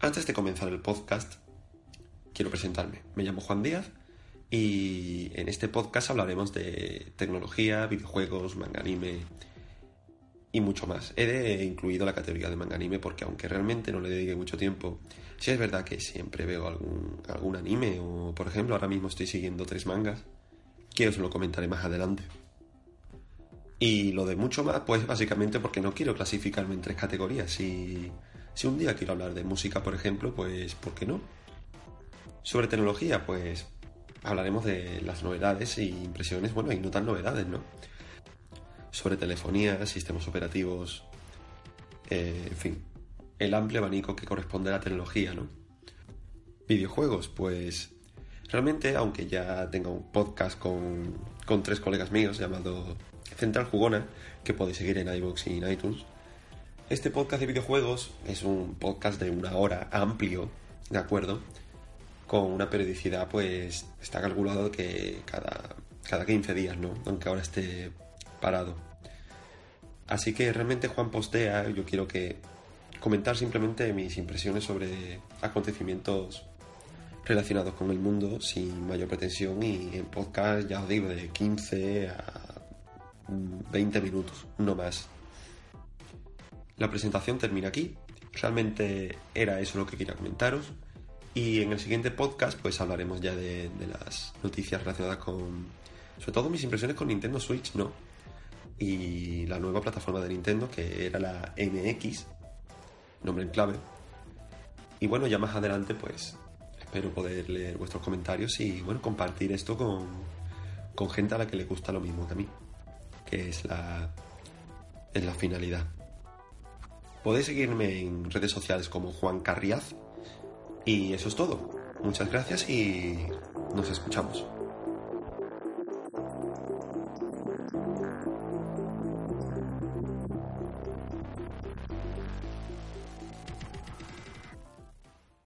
Antes de comenzar el podcast, quiero presentarme. Me llamo Juan Díaz y en este podcast hablaremos de tecnología, videojuegos, manga anime y mucho más. He incluido la categoría de manga anime porque aunque realmente no le dedique mucho tiempo, sí es verdad que siempre veo algún, anime o por ejemplo ahora mismo estoy siguiendo tres mangas que os lo comentaré más adelante. Y lo de mucho más, pues básicamente porque no quiero clasificarme en tres categorías. Si, si un día quiero hablar de música, por ejemplo, pues ¿por qué no? Sobre tecnología, pues hablaremos de las novedades y impresiones, bueno, y no tan novedades, ¿no? Sobre telefonía, sistemas operativos, eh, en fin, el amplio abanico que corresponde a la tecnología, ¿no? Videojuegos, pues realmente, aunque ya tenga un podcast con, con tres colegas míos llamado Central Jugona, que podéis seguir en iVoox y en iTunes, este podcast de videojuegos es un podcast de una hora amplio, ¿de acuerdo? con una periodicidad, pues está calculado que cada, cada 15 días, ¿no? Aunque ahora esté parado. Así que realmente Juan postea, yo quiero que comentar simplemente mis impresiones sobre acontecimientos relacionados con el mundo sin mayor pretensión y en podcast ya os digo de 15 a 20 minutos, no más. La presentación termina aquí. Realmente era eso lo que quería comentaros. Y en el siguiente podcast, pues hablaremos ya de, las noticias relacionadas con. Sobre todo mis impresiones con Nintendo Switch, ¿no? Y la nueva plataforma de Nintendo, que era la NX, nombre en clave. Y bueno, ya más adelante, pues espero poder leer vuestros comentarios y bueno, compartir esto con, con gente a la que le gusta lo mismo que a mí, que es la, es la finalidad. Podéis seguirme en redes sociales como Juan Carriaz y eso es todo. Muchas gracias y nos escuchamos.